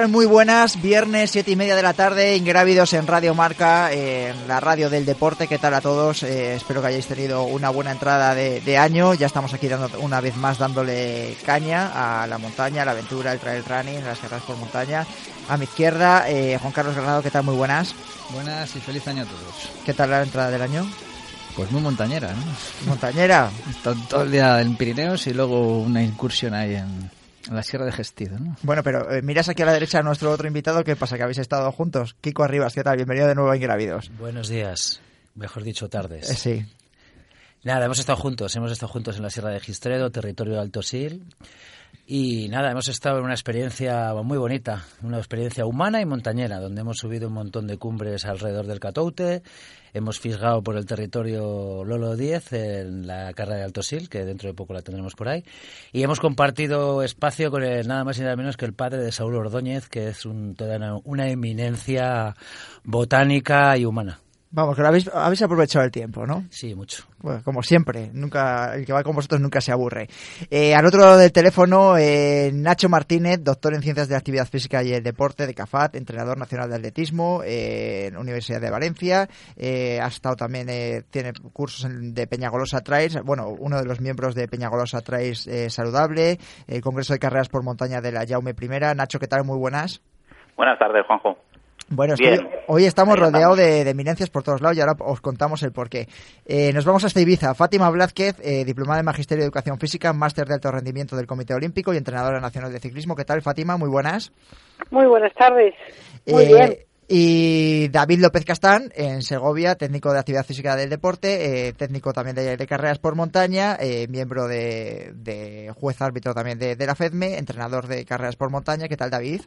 tal? Muy buenas. Viernes, siete y media de la tarde, ingrávidos en Radio Marca, en la radio del deporte. ¿Qué tal a todos? Eh, espero que hayáis tenido una buena entrada de, de año. Ya estamos aquí dando una vez más dándole caña a la montaña, a la aventura, el trail running, las carreras por montaña. A mi izquierda, eh, Juan Carlos Granado, ¿qué tal? Muy buenas. Buenas y feliz año a todos. ¿Qué tal la entrada del año? Pues muy montañera, ¿no? Montañera. Todo, todo el día en Pirineos y luego una incursión ahí en la Sierra de Gestido, ¿no? Bueno, pero eh, miras aquí a la derecha a nuestro otro invitado. ¿Qué pasa? ¿Que habéis estado juntos? Kiko Arribas, ¿qué tal? Bienvenido de nuevo a Ingrávidos. Buenos días, mejor dicho, tardes. Eh, sí. Nada, hemos estado juntos, hemos estado juntos en la Sierra de Gistredo, territorio de Alto Sil. Y nada, hemos estado en una experiencia muy bonita, una experiencia humana y montañera, donde hemos subido un montón de cumbres alrededor del Catoute, hemos fisgado por el territorio Lolo 10 en la carrera de Alto Sil, que dentro de poco la tendremos por ahí, y hemos compartido espacio con el nada más y nada menos que el padre de Saúl Ordóñez, que es un, toda una eminencia botánica y humana. Vamos, que lo habéis, habéis aprovechado el tiempo, ¿no? Sí, mucho. Bueno, como siempre, nunca el que va con vosotros nunca se aburre. Eh, al otro lado del teléfono, eh, Nacho Martínez, doctor en Ciencias de la Actividad Física y el Deporte de CAFAT, entrenador nacional de atletismo eh, en la Universidad de Valencia. Eh, ha estado también, eh, tiene cursos de Peñagolosa Trails, bueno, uno de los miembros de Peñagolosa Trails eh, Saludable, el Congreso de Carreras por Montaña de la Jaume I. Nacho, ¿qué tal? Muy buenas. Buenas tardes, Juanjo. Bueno, es que Bien. hoy, estamos rodeados de, de eminencias por todos lados y ahora os contamos el porqué. Eh, nos vamos hasta Ibiza. Fátima Blázquez, eh, diplomada en Magisterio de Educación Física, máster de alto rendimiento del Comité Olímpico y entrenadora nacional de ciclismo. ¿Qué tal, Fátima? Muy buenas. Muy buenas tardes. Muy Eh, bien. Y David López Castán, en Segovia, técnico de actividad física del deporte, eh, técnico también de, de carreras por montaña, eh, miembro de, de juez árbitro también de, de la FEDME, entrenador de carreras por montaña. ¿Qué tal, David?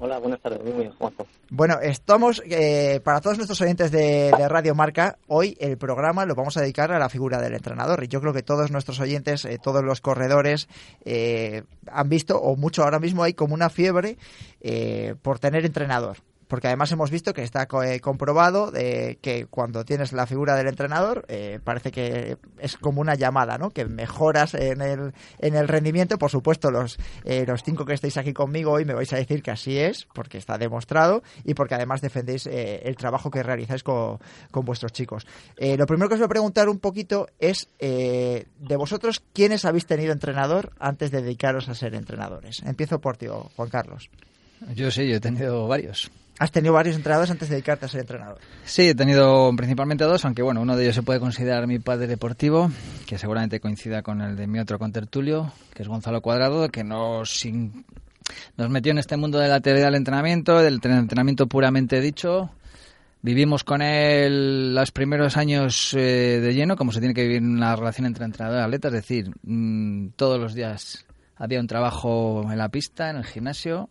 Hola, buenas tardes. Muy bien, Juanjo. Bueno, estamos, eh, para todos nuestros oyentes de, de Radio Marca, hoy el programa lo vamos a dedicar a la figura del entrenador. Y yo creo que todos nuestros oyentes, eh, todos los corredores, eh, han visto, o mucho ahora mismo hay como una fiebre eh, por tener entrenador. Porque además hemos visto que está eh, comprobado de que cuando tienes la figura del entrenador eh, parece que es como una llamada, ¿no? Que mejoras en el, en el rendimiento. Por supuesto, los, eh, los cinco que estáis aquí conmigo hoy me vais a decir que así es, porque está demostrado y porque además defendéis eh, el trabajo que realizáis con, con vuestros chicos. Eh, lo primero que os voy a preguntar un poquito es eh, de vosotros, ¿quiénes habéis tenido entrenador antes de dedicaros a ser entrenadores? Empiezo por ti, Juan Carlos. Yo sí, yo he tenido varios. ¿Has tenido varios entrenadores antes de dedicarte a ser entrenador? Sí, he tenido principalmente dos, aunque bueno, uno de ellos se puede considerar mi padre deportivo, que seguramente coincida con el de mi otro contertulio, que es Gonzalo Cuadrado, que in- nos metió en este mundo de la teoría del entrenamiento, del tre- entrenamiento puramente dicho. Vivimos con él los primeros años eh, de lleno, como se tiene que vivir una relación entre entrenador y atleta, es decir, mm, todos los días había un trabajo en la pista, en el gimnasio,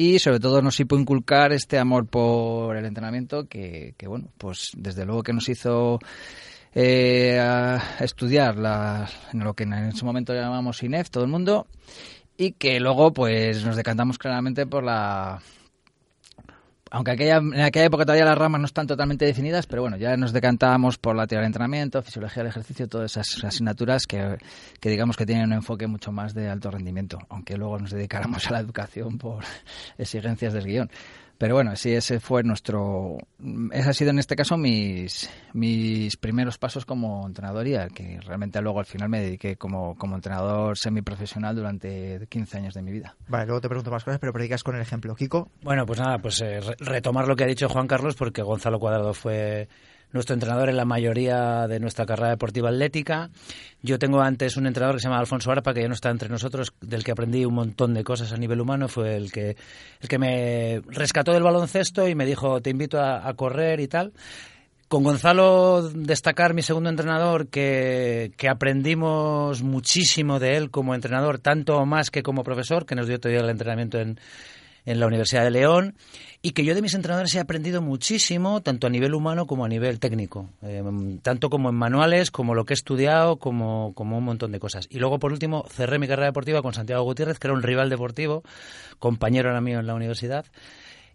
y sobre todo nos supo inculcar este amor por el entrenamiento que, bueno, pues desde luego que nos hizo eh, estudiar la, en lo que en ese momento llamamos INEF, todo el mundo, y que luego pues nos decantamos claramente por la aunque aquella, en aquella época todavía las ramas no están totalmente definidas, pero bueno, ya nos decantábamos por la teoría del entrenamiento, fisiología del ejercicio, todas esas asignaturas que, que digamos que tienen un enfoque mucho más de alto rendimiento, aunque luego nos dedicáramos a la educación por exigencias del guion. Pero bueno, sí, ese fue nuestro. Ese ha sido en este caso mis, mis primeros pasos como entrenador y al que realmente luego al final me dediqué como, como entrenador semiprofesional durante 15 años de mi vida. Vale, luego te pregunto más cosas, pero predicas con el ejemplo. Kiko. Bueno, pues nada, pues eh, retomar lo que ha dicho Juan Carlos, porque Gonzalo Cuadrado fue nuestro entrenador en la mayoría de nuestra carrera deportiva atlética. Yo tengo antes un entrenador que se llama Alfonso Arpa, que ya no está entre nosotros, del que aprendí un montón de cosas a nivel humano. Fue el que, el que me rescató del baloncesto y me dijo, te invito a, correr y tal. Con Gonzalo destacar mi segundo entrenador, que, que, aprendimos muchísimo de él como entrenador, tanto más que como profesor, que nos dio todo el entrenamiento en, en la Universidad de León y que yo de mis entrenadores he aprendido muchísimo, tanto a nivel humano como a nivel técnico, eh, tanto como en manuales, como lo que he estudiado, como, como un montón de cosas. Y luego, por último, cerré mi carrera deportiva con Santiago Gutiérrez, que era un rival deportivo, compañero era mío en la universidad.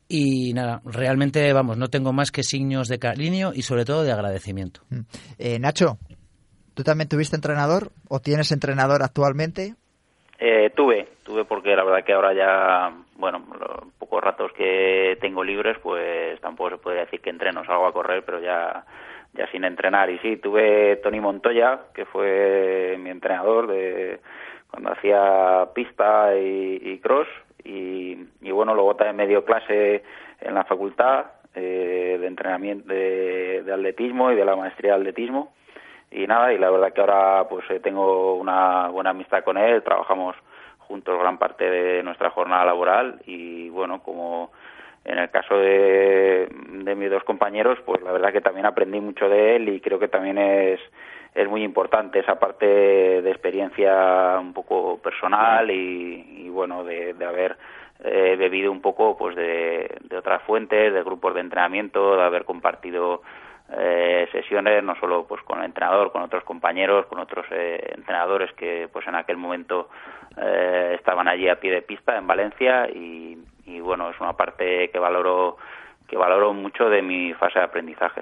Y nada, realmente, vamos, no tengo más que signos de cariño y sobre todo de agradecimiento. Mm. Eh, Nacho, ¿tú también tuviste entrenador o tienes entrenador actualmente? Eh, tuve, tuve porque la verdad que ahora ya, bueno, los pocos ratos que tengo libres, pues tampoco se puede decir que entreno, salgo a correr, pero ya, ya sin entrenar. Y sí, tuve Tony Montoya, que fue mi entrenador de cuando hacía pista y, cross, y, bueno, luego también me dio clase en la facultad eh, de entrenamiento de atletismo y de la maestría de atletismo y nada, y la verdad que ahora pues eh, tengo una buena amistad con él, trabajamos juntos gran parte de nuestra jornada laboral y bueno, como en el caso de, de mis dos compañeros, pues la verdad que también aprendí mucho de él y creo que también es, es muy importante esa parte de experiencia un poco personal y, bueno, de, de haber eh, bebido un poco pues de, de otras fuentes, de grupos de entrenamiento, de haber compartido eh, sesiones no solo pues con el entrenador con otros compañeros con otros eh, entrenadores que pues en aquel momento eh, estaban allí a pie de pista en Valencia y, bueno es una parte que valoro que valoro mucho de mi fase de aprendizaje.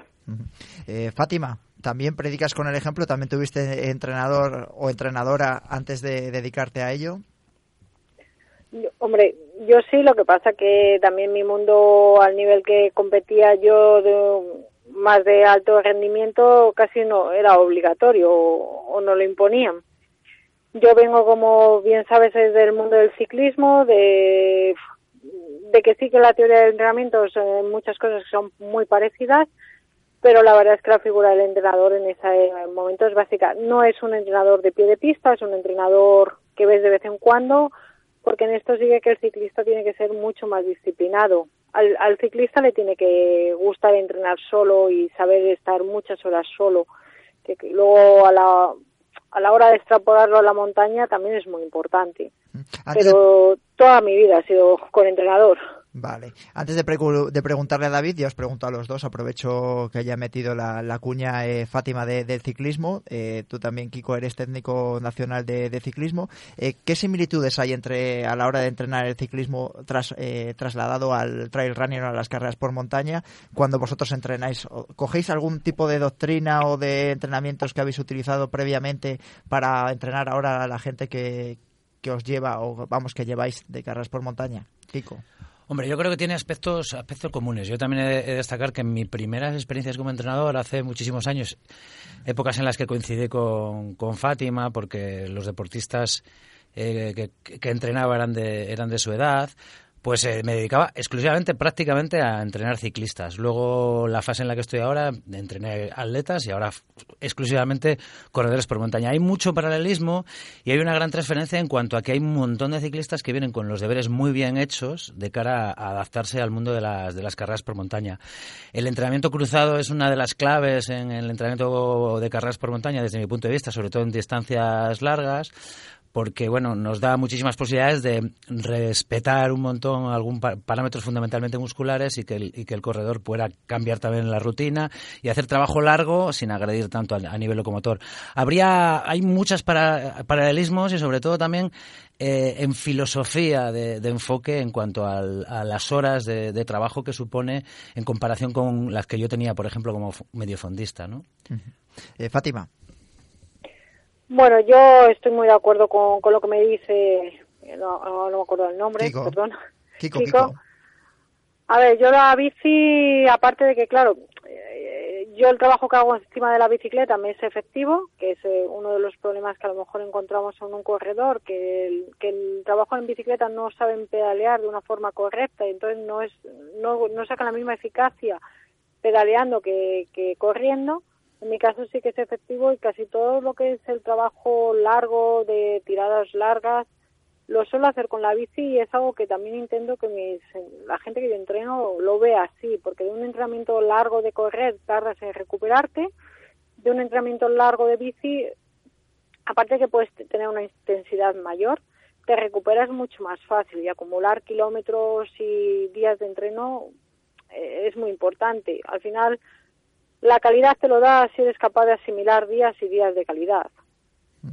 Fátima también predicas con el ejemplo también tuviste entrenador o entrenadora antes de dedicarte a ello Hombre, yo sí, lo que pasa que también mi mundo al nivel que competía yo de, más de alto rendimiento casi no era obligatorio o, no lo imponían. Yo vengo, como bien sabes, del mundo del ciclismo, de, de que sí que la teoría del entrenamiento son muchas cosas son muy parecidas, pero la verdad es que la figura del entrenador en ese momento es básica. No es un entrenador de pie de pista, es un entrenador que ves de vez en cuando, porque en esto sigue que el ciclista tiene que ser mucho más disciplinado al, al ciclista le tiene que gustar entrenar solo y saber estar muchas horas solo, que, luego a la, a la hora de extrapolarlo a la montaña también es muy importante. Mm. Pero toda mi vida ha sido con entrenador. Vale. Antes de, de, preguntarle a David, ya os pregunto a los dos, aprovecho que haya metido la, cuña eh, Fátima del ciclismo. Eh, tú también, Kiko, eres técnico nacional de, ciclismo. Eh, ¿Qué similitudes hay entre a la hora de entrenar el ciclismo tras, trasladado al trail running o a las carreras por montaña cuando vosotros entrenáis? ¿Cogéis algún tipo de doctrina o de entrenamientos que habéis utilizado previamente para entrenar ahora a la gente que, que os lleva o vamos que lleváis de carreras por montaña? Kiko. Hombre, yo creo que tiene aspectos, aspectos comunes. Yo también he de destacar que en mis primeras experiencias como entrenador, hace muchísimos años, épocas en las que coincidí con, con Fátima, porque los deportistas eh, que, que, entrenaba eran de, eran de su edad, pues eh, me dedicaba exclusivamente, prácticamente a entrenar ciclistas. Luego, la fase en la que estoy ahora, entrené atletas y ahora exclusivamente corredores por montaña. Hay mucho paralelismo y hay una gran transferencia en cuanto a que hay un montón de ciclistas que vienen con los deberes muy bien hechos de cara a adaptarse al mundo de las, de las carreras por montaña. El entrenamiento cruzado es una de las claves en el entrenamiento de carreras por montaña desde mi punto de vista, sobre todo en distancias largas porque bueno, nos da muchísimas posibilidades de respetar un montón algún parámetros fundamentalmente musculares y que, el, y que el corredor pueda cambiar también la rutina y hacer trabajo largo sin agredir tanto a, nivel locomotor. Habría, hay muchos paralelismos y sobre todo también eh, en filosofía de, enfoque en cuanto a las horas de, trabajo que supone en comparación con las que yo tenía, por ejemplo, como mediofondista, ¿no? Eh, Fátima. Bueno, yo estoy muy de acuerdo con, con lo que me dice, no, no, me acuerdo el nombre, perdón. Kiko, Kiko. A ver, yo la bici, aparte de que, claro, eh, yo el trabajo que hago encima de la bicicleta me es efectivo, que es eh, uno de los problemas que a lo mejor encontramos en un corredor, que el, que el trabajo en bicicleta no saben pedalear de una forma correcta y entonces no, es, no, no sacan la misma eficacia pedaleando que, que corriendo. En mi caso sí que es efectivo y casi todo lo que es el trabajo largo, de tiradas largas, lo suelo hacer con la bici y es algo que también intento que mis, la gente que yo entreno lo vea así, porque de un entrenamiento largo de correr tardas en recuperarte, de un entrenamiento largo de bici, aparte que puedes tener una intensidad mayor, te recuperas mucho más fácil y acumular kilómetros y días de entreno eh, es muy importante. Al final, la calidad te lo da si eres capaz de asimilar días y días de calidad.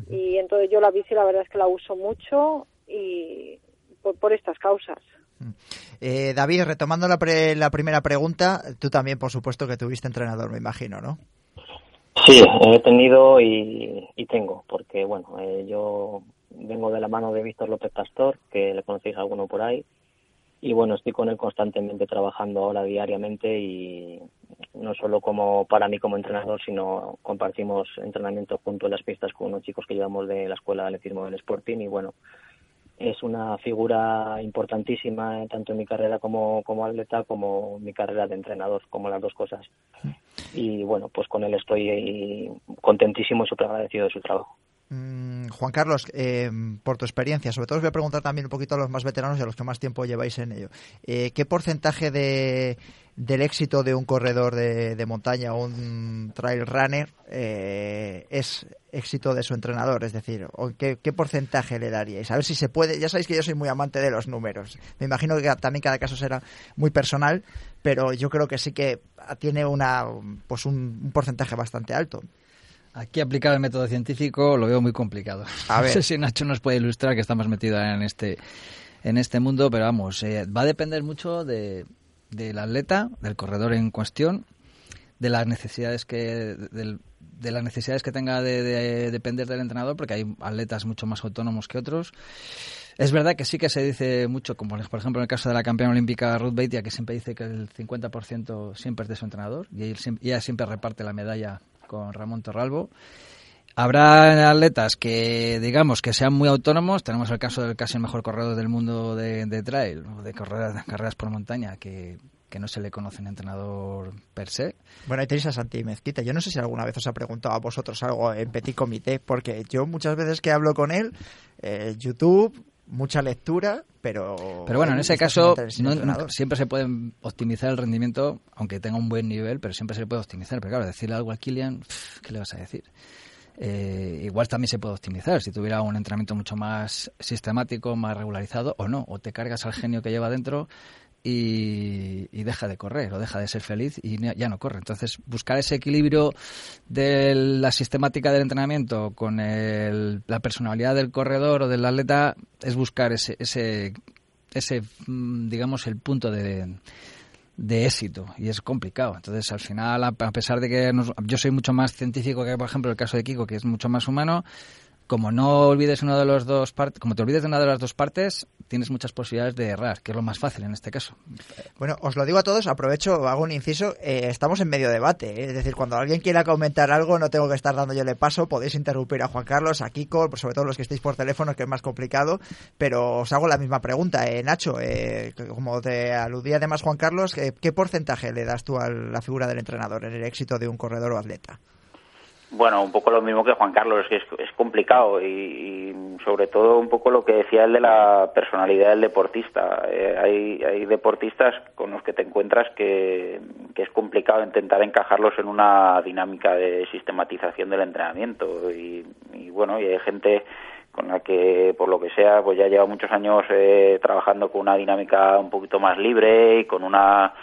Y entonces yo la bici la verdad es que la uso mucho y por, estas causas. Eh, David, retomando la, la primera pregunta, tú también, por supuesto, que tuviste entrenador, me imagino, ¿no? Sí, he tenido y, tengo, porque bueno, eh, yo vengo de la mano de Víctor López Pastor, que le conocéis a alguno por ahí, y bueno, estoy con él constantemente trabajando ahora diariamente y no solo como para mí como entrenador, sino compartimos entrenamiento junto a las pistas con unos chicos que llevamos de la escuela de atletismo del Sporting y bueno, es una figura importantísima tanto en mi carrera como, como atleta como mi carrera de entrenador, como las dos cosas. Y bueno, pues con él estoy contentísimo y súper agradecido de su trabajo. Mm, Juan Carlos, eh, por tu experiencia, sobre todo os voy a preguntar también un poquito a los más veteranos y a los que más tiempo lleváis en ello. Eh, ¿Qué porcentaje de, del éxito de un corredor de, montaña o un trail runner eh, es éxito de su entrenador? Es decir, ¿qué, ¿qué, porcentaje le daríais? A ver si se puede. Ya sabéis que yo soy muy amante de los números. Me imagino que también cada caso será muy personal, pero yo creo que sí que tiene una, pues un porcentaje bastante alto. Aquí aplicar el método científico lo veo muy complicado. A no sé si Nacho nos puede ilustrar que estamos metidos en este, en este mundo, pero vamos, eh, va a depender mucho de, del atleta, del corredor en cuestión, de las necesidades que de las necesidades que tenga de, depender del entrenador, porque hay atletas mucho más autónomos que otros. Es verdad que sí que se dice mucho, como por ejemplo en el caso de la campeona olímpica Ruth Beitia, que siempre dice que el 50% siempre es de su entrenador y ella siempre reparte la medalla con Ramón Torralbo. Habrá atletas que, digamos, que sean muy autónomos. Tenemos el caso del casi mejor corredor del mundo de, trail, o de carreras, por montaña, que, no se le conoce un entrenador per se. Bueno, ahí tenéis a Santi Mezquita. Yo no sé si alguna vez os ha preguntado a vosotros algo en Petit Comité, porque yo muchas veces que hablo con él, eh, YouTube, mucha lectura, pero... Pero bueno, en ese caso siempre se puede optimizar el rendimiento, aunque tenga un buen nivel, pero siempre se puede optimizar. Pero claro, decirle algo a Kilian, ¿qué le vas a decir? Eh, igual también se puede optimizar si tuviera un entrenamiento mucho más sistemático, más regularizado o no, o te cargas al genio que lleva dentro y, deja de correr o deja de ser feliz y ya no corre. Entonces, buscar ese equilibrio de la sistemática del entrenamiento con la personalidad del corredor o del atleta es buscar ese, ese, ese mm, digamos, el punto de, de éxito y es complicado. Entonces, al final, a pesar de que yo soy mucho más científico que, por ejemplo, el caso de Kiko, que es mucho más humano, como no olvides una de los dos partes, como te olvides de una de las dos partes, tienes muchas posibilidades de errar, que es lo más fácil en este caso. Bueno, os lo digo a todos, aprovecho, hago un inciso, eh, estamos en medio debate, ¿eh? es decir, cuando alguien quiera comentar algo, no tengo que estar dando yo le paso, podéis interrumpir a Juan Carlos, a Kiko, sobre todo los que estéis por teléfono, que es más complicado, pero os hago la misma pregunta, eh, Nacho, eh, como te aludía además Juan Carlos, ¿qué porcentaje le das tú a la figura del entrenador en el éxito de un corredor o atleta? Bueno, un poco lo mismo que Juan Carlos, que es, complicado y, sobre todo un poco lo que decía él de la personalidad del deportista. Eh, hay, hay deportistas con los que te encuentras que, es complicado intentar encajarlos en una dinámica de sistematización del entrenamiento y, bueno, y hay gente con la que por lo que sea pues ya lleva muchos años eh, trabajando con una dinámica un poquito más libre y con una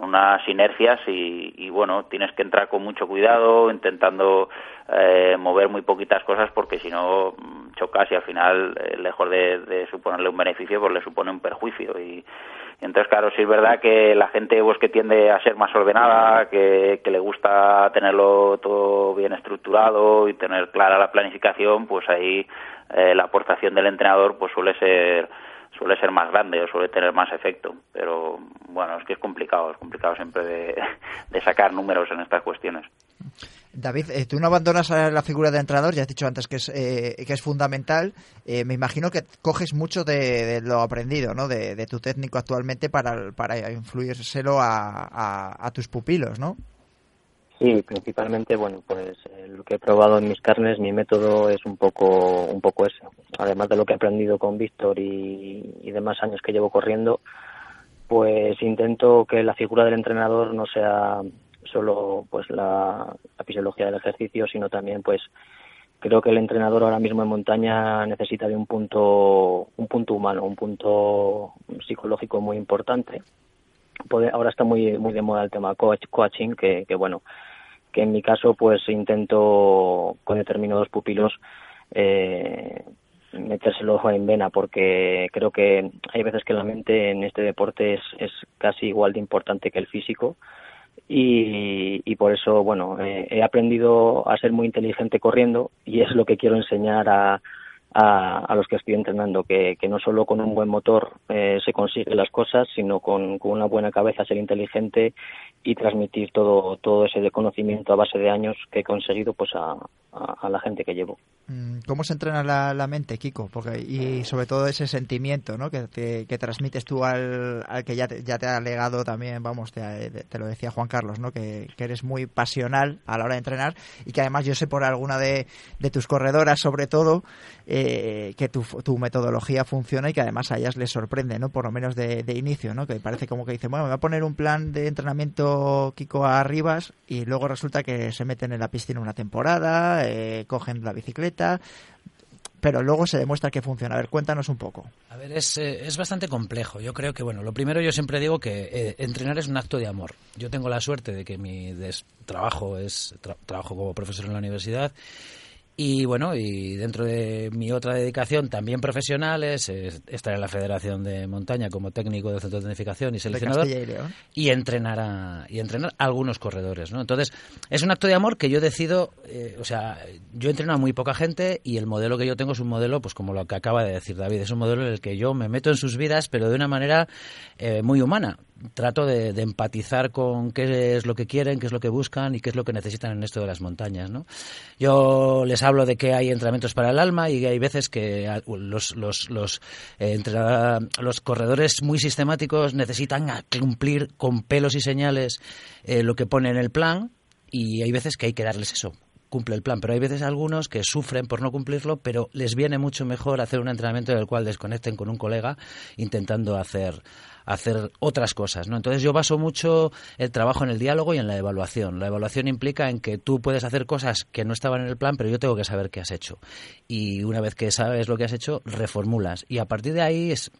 unas inercias y, bueno, tienes que entrar con mucho cuidado, intentando eh, mover muy poquitas cosas porque si no mm, chocas y al final, eh, lejos de, suponerle un beneficio, pues le supone un perjuicio. Y, entonces, claro, sí es verdad que la gente pues, que tiende a ser más ordenada, que, que le gusta tenerlo todo bien estructurado y tener clara la planificación, pues ahí eh, la aportación del entrenador pues suele ser suele ser más grande o suele tener más efecto. Pero bueno, es que es complicado, es complicado siempre de, de sacar números en estas cuestiones. David, eh, tú no abandonas la figura de entrenador, ya has dicho antes que es, eh, que es fundamental. Eh, me imagino que coges mucho de, lo aprendido, ¿no? De, tu técnico actualmente para, para influírselo a, a, tus pupilos, ¿no? Sí, principalmente, bueno, pues lo que he probado en mis carnes, mi método es un poco, un poco ese. Además de lo que he aprendido con Víctor y, y demás años que llevo corriendo, pues intento que la figura del entrenador no sea solo pues la, fisiología del ejercicio, sino también pues creo que el entrenador ahora mismo en montaña necesita de un punto un punto humano, un punto psicológico muy importante. Ahora está muy muy de moda el tema coach, coaching, que, que bueno, que en mi caso pues intento con determinados pupilos eh, metérselo en vena porque creo que hay veces que la mente en este deporte es, es casi igual de importante que el físico. Y, y por eso, bueno, eh, he aprendido a ser muy inteligente corriendo y es lo que quiero enseñar a, a, a los que estoy entrenando, que, que, no solo con un buen motor eh, se consiguen las cosas, sino con, una buena cabeza ser inteligente y transmitir todo, todo ese conocimiento a base de años que he conseguido pues a, la gente que llevo. Mm, ¿Cómo se entrena la, mente, Kiko? Porque, y sobre todo ese sentimiento ¿no? que, que, transmites tú al, al que ya te, ya te, ha legado también, vamos, te, te lo decía Juan Carlos, ¿no? Que, que, eres muy pasional a la hora de entrenar y que además yo sé por alguna de, de tus corredoras, sobre todo, eh, que tu, tu, metodología funciona y que además a ellas les sorprende, ¿no? Por lo menos de, de inicio, ¿no? Que parece como que dicen, bueno, me voy a poner un plan de entrenamiento Kiko a Rivas y luego resulta que se meten en la piscina una temporada, eh, cogen la bicicleta, pero luego se demuestra que funciona. A ver, cuéntanos un poco. A ver, es, eh, es bastante complejo. Yo creo que, bueno, lo primero yo siempre digo que eh, entrenar es un acto de amor. Yo tengo la suerte de que mi trabajo es trabajo como profesor en la universidad y bueno, y dentro de mi otra dedicación también profesional es, estar en la Federación de Montaña como técnico de centro de tecnificación y seleccionador y, entrenar a, y entrenar a algunos corredores, ¿no? Entonces, es un acto de amor que yo decido, eh, o sea, yo entreno a muy poca gente y el modelo que yo tengo es un modelo, pues como lo que acaba de decir David, es un modelo en el que yo me meto en sus vidas, pero de una manera eh, muy humana trato de, empatizar con qué es lo que quieren, qué es lo que buscan y qué es lo que necesitan en esto de las montañas. ¿no? Yo les hablo de que hay entrenamientos para el alma y hay veces que los, los, los, eh, los corredores muy sistemáticos necesitan cumplir con pelos y señales eh, lo que pone en el plan y hay veces que hay que darles eso, cumple el plan, pero hay veces algunos que sufren por no cumplirlo, pero les viene mucho mejor hacer un entrenamiento en el cual desconecten con un colega intentando hacer hacer otras cosas, ¿no? Entonces yo baso mucho el trabajo en el diálogo y en la evaluación. La evaluación implica en que tú puedes hacer cosas que no estaban en el plan, pero yo tengo que saber qué has hecho. Y una vez que sabes lo que has hecho, reformulas. Y a partir de ahí es,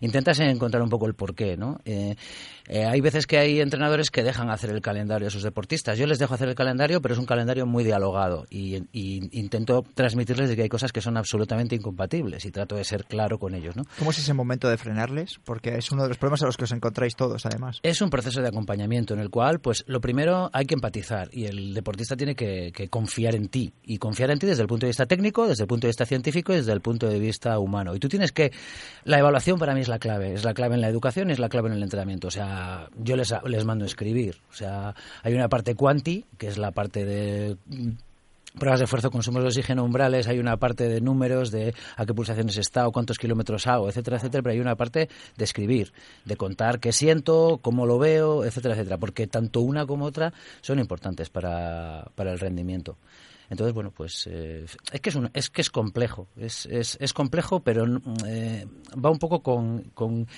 intentas encontrar un poco el porqué, ¿no? Eh, eh, hay veces que hay entrenadores que dejan hacer el calendario a sus deportistas. Yo les dejo hacer el calendario, pero es un calendario muy dialogado y, intento transmitirles de que hay cosas que son absolutamente incompatibles y trato de ser claro con ellos, ¿no? ¿Cómo es ese momento de frenarles? Porque es uno de los a los que os encontráis todos, además. Es un proceso de acompañamiento en el cual, pues, lo primero hay que empatizar y el deportista tiene que, confiar en ti. Y confiar en ti desde el punto de vista técnico, desde el punto de vista científico y desde el punto de vista humano. Y tú tienes que... La evaluación para mí es la clave. Es la clave en la educación y es la clave en el entrenamiento. O sea, yo les, les mando a escribir. O sea, hay una parte cuanti, que es la parte de pruebas de esfuerzo, consumo de oxígeno, umbrales, hay una parte de números, de a qué pulsaciones está o cuántos kilómetros hago, etcétera, etcétera, pero hay una parte de escribir, de contar qué siento, cómo lo veo, etcétera, etcétera, porque tanto una como otra son importantes para, para el rendimiento. Entonces, bueno, pues eh, es, que es, es que es complejo, es, es, es complejo, pero eh, va un poco con, con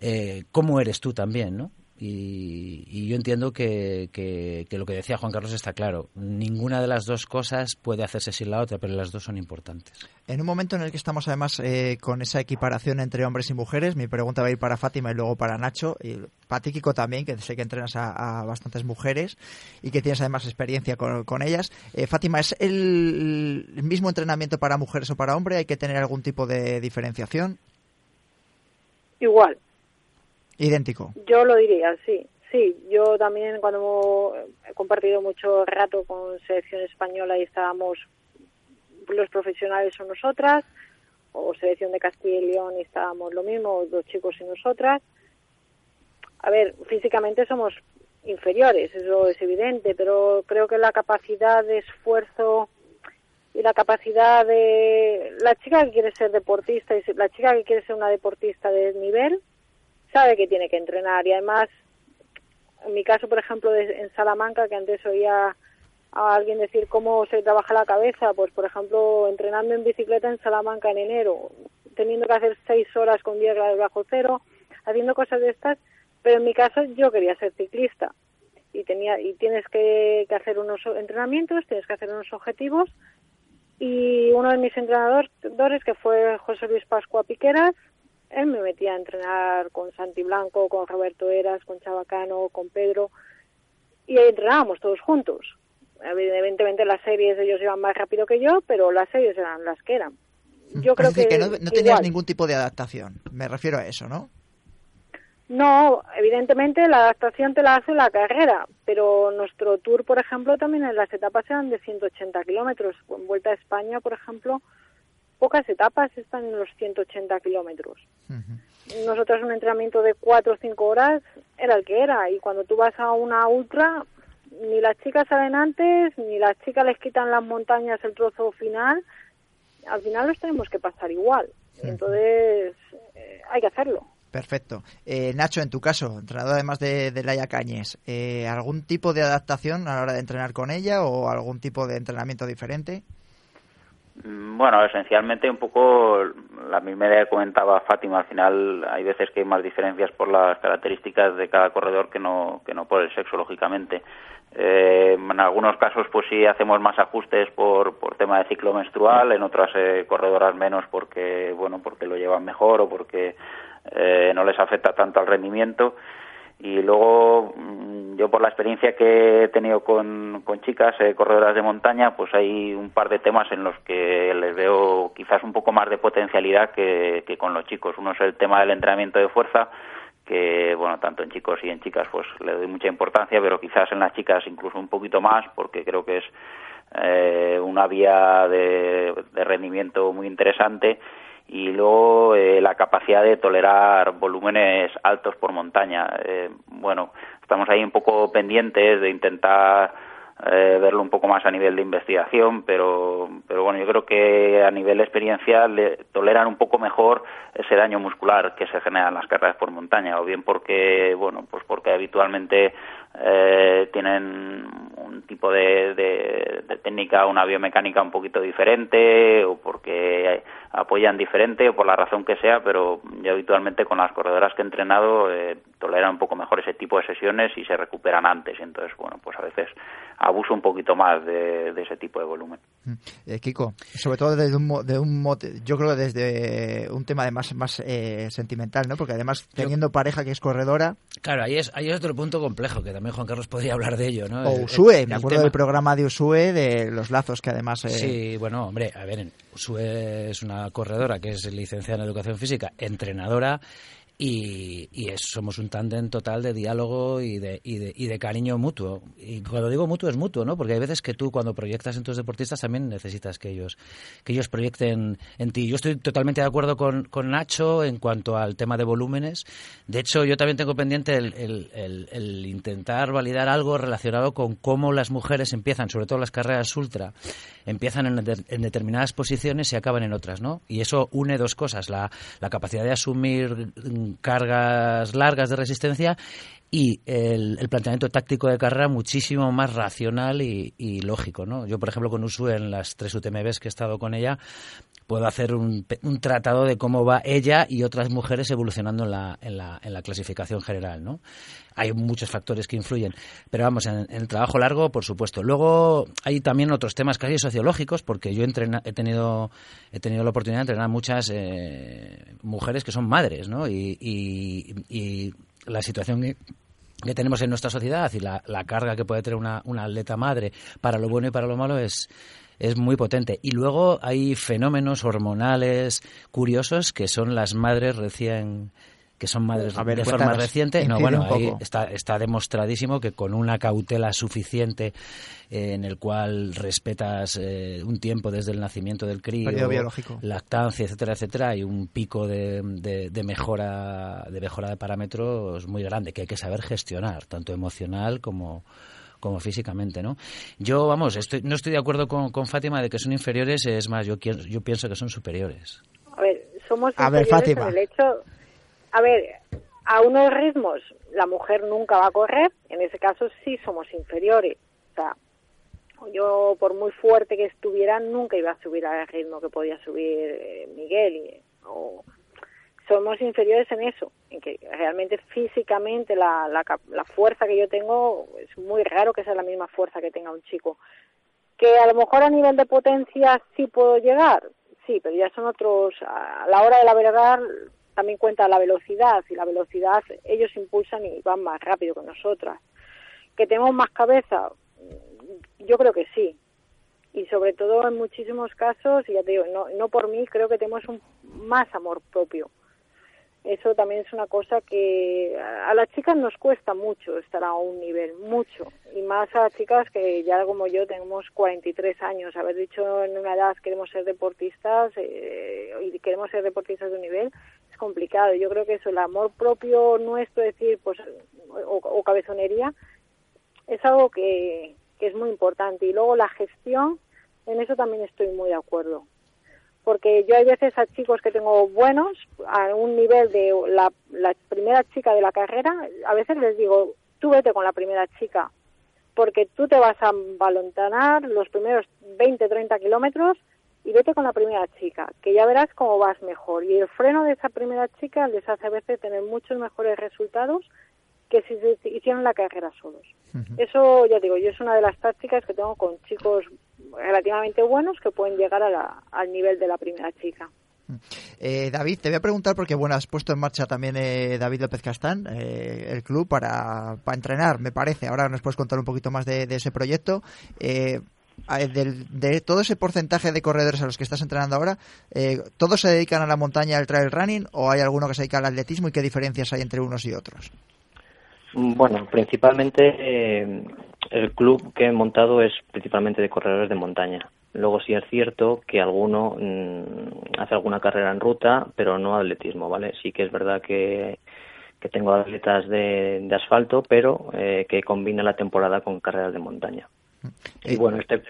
eh, cómo eres tú también, ¿no? Y, yo entiendo que, que, lo que decía Juan Carlos está claro. Ninguna de las dos cosas puede hacerse sin la otra, pero las dos son importantes. En un momento en el que estamos además eh, con esa equiparación entre hombres y mujeres, mi pregunta va a ir para Fátima y luego para Nacho, y para Kiko también, que sé que entrenas a, bastantes mujeres y que tienes además experiencia con, ellas. Eh, Fátima, ¿es el, el mismo entrenamiento para mujeres o para hombres? ¿Hay que tener algún tipo de diferenciación? Igual. Idéntico. Yo lo diría, sí. Sí, yo también cuando he compartido mucho rato con selección española y estábamos los profesionales o nosotras, o selección de Castilla y León y estábamos lo mismo, dos chicos y nosotras. A ver, físicamente somos inferiores, eso es evidente, pero creo que la capacidad de esfuerzo y la capacidad de la chica que quiere ser deportista y la chica que quiere ser una deportista de nivel sabe que tiene que entrenar. Y además en mi caso por ejemplo en Salamanca que antes oía a alguien decir cómo se trabaja la cabeza, pues por ejemplo, entrenando en bicicleta en Salamanca en enero, teniendo que hacer seis horas con 10 grados bajo cero, haciendo cosas de estas, pero en mi caso yo quería ser ciclista. Y tenía y tienes que, hacer unos entrenamientos, tienes que hacer unos objetivos. Y uno de mis entrenadores que fue José Luis Pascua Piqueras, él me metía a entrenar con Santi Blanco, con Roberto Eras, con Chabacano, con Pedro y ahí entrenábamos todos juntos Evidentemente las series ellos iban más rápido que yo, pero las series eran las que eran. Yo creo que, no, tenías ningún tipo de adaptación. Me refiero a eso, ¿no? No, evidentemente la adaptación te la hace la carrera, pero nuestro tour, por ejemplo, también en las etapas eran de 180 kilómetros. En Vuelta a España, por ejemplo, pocas etapas están en los 180 kilómetros. Nosotros un entrenamiento de 4 o 5 horas era el que era, y cuando tú vas a una ultra, ni las chicas salen antes, ni las chicas les quitan las montañas el trozo final. Al final los tenemos que pasar igual. Entonces, eh, hay que hacerlo. Perfecto. Eh, Nacho, en tu caso, entrenador además de, de Laia Cañes, eh, ¿algún tipo de adaptación a la hora de entrenar con ella o algún tipo de entrenamiento diferente? Mm, bueno, esencialmente un poco la misma idea que comentaba Fátima. Al final hay veces que hay más diferencias por las características de cada corredor que no, que no por el sexo, lógicamente. Eh, en algunos casos, pues sí hacemos más ajustes por, por tema de ciclo menstrual, en otras eh, corredoras menos porque, bueno, porque lo llevan mejor o porque eh, no les afecta tanto al rendimiento. Y luego, mm, yo por la experiencia que he tenido con, con chicas eh, corredoras de montaña, pues hay un par de temas en los que les veo quizás un poco más de potencialidad que, que con los chicos. Uno es el tema del entrenamiento de fuerza, que bueno tanto en chicos y en chicas pues le doy mucha importancia pero quizás en las chicas incluso un poquito más porque creo que es eh, una vía de, rendimiento muy interesante y luego eh, la capacidad de tolerar volúmenes altos por montaña. Eh, bueno estamos ahí un poco pendientes de intentar eh, verlo un poco más a nivel de investigación, pero, pero bueno, yo creo que a nivel experiencial le toleran un poco mejor ese daño muscular que se genera en las carreras por montaña, o bien porque, bueno, pues porque habitualmente eh, tienen un tipo de, de, técnica, una biomecánica un poquito diferente, o porque apoyan diferente, o por la razón que sea, pero yo habitualmente con las corredoras que he entrenado eh, toleran un poco mejor ese tipo de sesiones y se recuperan antes. Entonces, bueno, pues a veces abuso un poquito más de, ese tipo de volumen. Mm. Eh, Kiko, sobre todo desde un, de un yo creo que desde un tema además más eh, sentimental, ¿no? Porque además teniendo pareja que es corredora. Claro, ahí es, ahí es otro punto complejo que también Juan Carlos podría hablar de ello, ¿no? O Usue, me acuerdo del programa de Usue, de los lazos que además. Eh... Sí, bueno, hombre, a ver, Usue es una corredora que es licenciada en educación física, entrenadora y, somos un tándem total de diálogo y de, y, de, y de cariño mutuo. Y cuando digo mutuo es mutuo, ¿no? Porque hay veces que tú cuando proyectas en tus deportistas también necesitas que ellos, que ellos proyecten en ti. Yo estoy totalmente de acuerdo con, con Nacho en cuanto al tema de volúmenes. De hecho, yo también tengo pendiente el, intentar validar algo relacionado con cómo las mujeres empiezan, sobre todo las carreras ultra, empiezan en, determinadas posiciones y acaban en otras, ¿no? Y eso une dos cosas, la, la capacidad de asumir cargas largas de resistencia y el, planteamiento táctico de carrera muchísimo más racional y, lógico. ¿no? Yo, por ejemplo, con Usu en las tres UTMBs que he estado con ella, puedo hacer un, tratado de cómo va ella y otras mujeres evolucionando en la, en la, en la clasificación general. ¿no? Hay muchos factores que influyen, pero vamos, en, el trabajo largo, por supuesto. Luego hay también otros temas casi sociológicos, porque yo he, tenido, he tenido la oportunidad de entrenar muchas eh, mujeres que son madres, ¿no? y, y la situación que tenemos en nuestra sociedad y la, carga que puede tener una, una, atleta madre para lo bueno y para lo malo es, es muy potente. Y luego hay fenómenos hormonales curiosos que son las madres recién que son madres de forma reciente. No, bueno, ahí está, está demostradísimo que con una cautela suficiente eh, en el cual respetas eh, un tiempo desde el nacimiento del crío, lactancia, etcétera, etcétera, hay un pico de, de, mejora de mejora de parámetros muy grande que hay que saber gestionar, tanto emocional como como físicamente, ¿no? Yo, vamos, estoy, no estoy de acuerdo con, con Fátima de que son inferiores, es más, yo, yo pienso que son superiores. A ver, somos a ver, Fátima. el hecho... A ver, a unos ritmos la mujer nunca va a correr, en ese caso sí somos inferiores. O sea, yo por muy fuerte que estuviera nunca iba a subir al ritmo que podía subir eh, Miguel y, o somos inferiores en eso, en que realmente físicamente la, la, la, fuerza que yo tengo es muy raro que sea la misma fuerza que tenga un chico. Que a lo mejor a nivel de potencia sí puedo llegar, sí, pero ya son otros, a la hora de la verdad también cuenta la velocidad y la velocidad ellos impulsan y van más rápido que nosotras. Que tenemos más cabeza, yo creo que sí. Y sobre todo en muchísimos casos, y ya te digo, no, no por mí, creo que tenemos un más amor propio eso también es una cosa que a las chicas nos cuesta mucho estar a un nivel, mucho, y más a chicas que ya como yo tenemos 43 años, haber dicho en una edad queremos ser deportistas eh, y queremos ser deportistas de un nivel es complicado. Yo creo que eso, el amor propio nuestro, decir, pues, o, cabezonería, es algo que, que es muy importante. Y luego la gestión, en eso también estoy muy de acuerdo porque yo hay veces a chicos que tengo buenos, a un nivel de la, primera chica de la carrera, a veces les digo, tú vete con la primera chica, porque tú te vas a balontanar los primeros 20, 30 kilómetros y vete con la primera chica, que ya verás cómo vas mejor. Y el freno de esa primera chica les hace a veces tener muchos mejores resultados que si se hicieron la carrera solos. Eso, ya digo, yo es una de las tácticas que tengo con chicos relativamente buenos que pueden llegar al nivel de la primera chica. Eh, David, te voy a preguntar porque bueno, has puesto en marcha también eh, David López Castán, eh, el club para, para, entrenar, me parece. Ahora nos puedes contar un poquito más de, ese proyecto. de, de, todo ese porcentaje de corredores a los que estás entrenando ahora, ¿todos se dedican a la montaña, al trail running o hay alguno que se dedica al atletismo y qué diferencias hay entre unos y otros? Bueno, principalmente el club que he montado es principalmente de corredores de montaña. Luego sí es cierto que alguno mm, hace alguna carrera en ruta, pero no atletismo, ¿vale? Sí que es verdad que, que tengo atletas de, de asfalto, pero eh, que combina la temporada con carreras de montaña. Y bueno, este,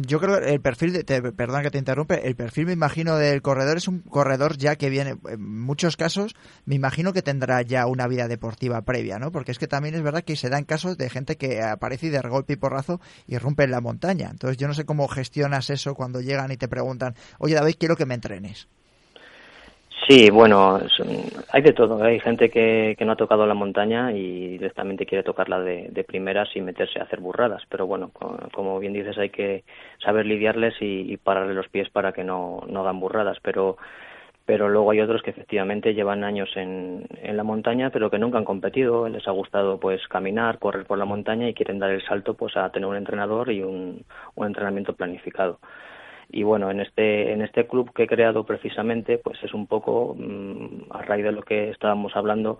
yo creo que el perfil, de, perdón que te interrumpe, el perfil me imagino del corredor es un corredor ya que viene, en muchos casos, me imagino que tendrá ya una vida deportiva previa, ¿no? Porque es que también es verdad que se dan casos de gente que aparece y de golpe y porrazo y rompe en la montaña. Entonces yo no sé cómo gestionas eso cuando llegan y te preguntan, oye David, quiero que me entrenes. Sí, bueno, hay de todo. Hay gente que, que, no ha tocado la montaña y directamente quiere tocarla de, de primeras y meterse a hacer burradas. Pero bueno, como bien dices, hay que saber lidiarles y, pararle los pies para que no, no hagan burradas. Pero, pero luego hay otros que efectivamente llevan años en, en la montaña, pero que nunca han competido. Les ha gustado pues caminar, correr por la montaña y quieren dar el salto pues a tener un entrenador y un, un entrenamiento planificado y bueno en este en este club que he creado precisamente pues es un poco mm, a raíz de lo que estábamos hablando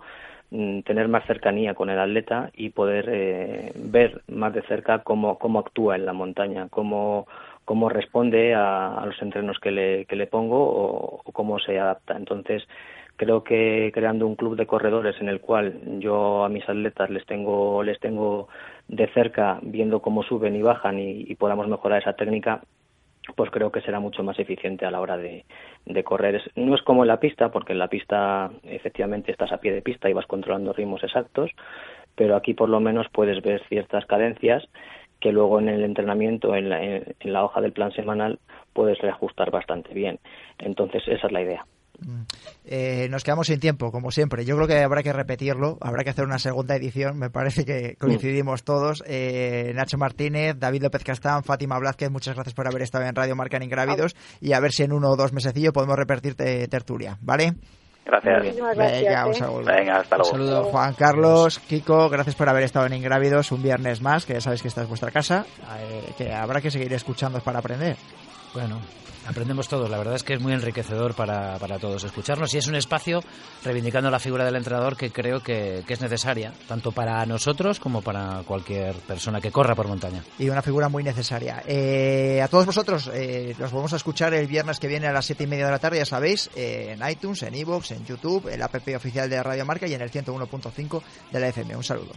mm, tener más cercanía con el atleta y poder eh, ver más de cerca cómo cómo actúa en la montaña cómo cómo responde a, los entrenos que le, que le pongo o, cómo se adapta. Entonces creo que creando un club de corredores en el cual yo a mis atletas les tengo les tengo de cerca viendo cómo suben y bajan y podamos mejorar esa técnica pues creo que será mucho más eficiente a la hora de, correr. no es como en la pista, porque en la pista efectivamente estás a pie de pista y vas controlando ritmos exactos, pero aquí por lo menos puedes ver ciertas cadencias que luego en el entrenamiento, en la, en la hoja del plan semanal, puedes reajustar bastante bien. Entonces, esa es la idea. Eh, nos quedamos sin tiempo, como siempre. Yo creo que habrá que repetirlo, habrá que hacer una segunda edición. Me parece que coincidimos todos. Eh, Nacho Martínez, David López Castán, Fátima Blázquez, muchas gracias por haber estado en Radio Marca en Ingrávidos y a ver si en uno o dos mesecillos podemos repetirte tertulia, ¿vale? Gracias. Venga, un Venga, hasta luego. saludo. Juan Carlos, Kiko, gracias por haber estado en Ingrávidos un viernes más, que ya sabéis que esta es vuestra casa, eh, que habrá que seguir escuchando para aprender. Bueno, aprendemos todos. La verdad es que es muy enriquecedor para, para todos escucharnos y es un espacio reivindicando la figura del entrenador que creo que, que, es necesaria, tanto para nosotros como para cualquier persona que corra por montaña. Y una figura muy necesaria. Eh, a todos vosotros, eh, los vamos a escuchar el viernes que viene a las siete y media de la tarde, ya sabéis, en iTunes, en iVoox, en YouTube, el app oficial de Radio Marca y en el 101.5 de la FM. Un saludo.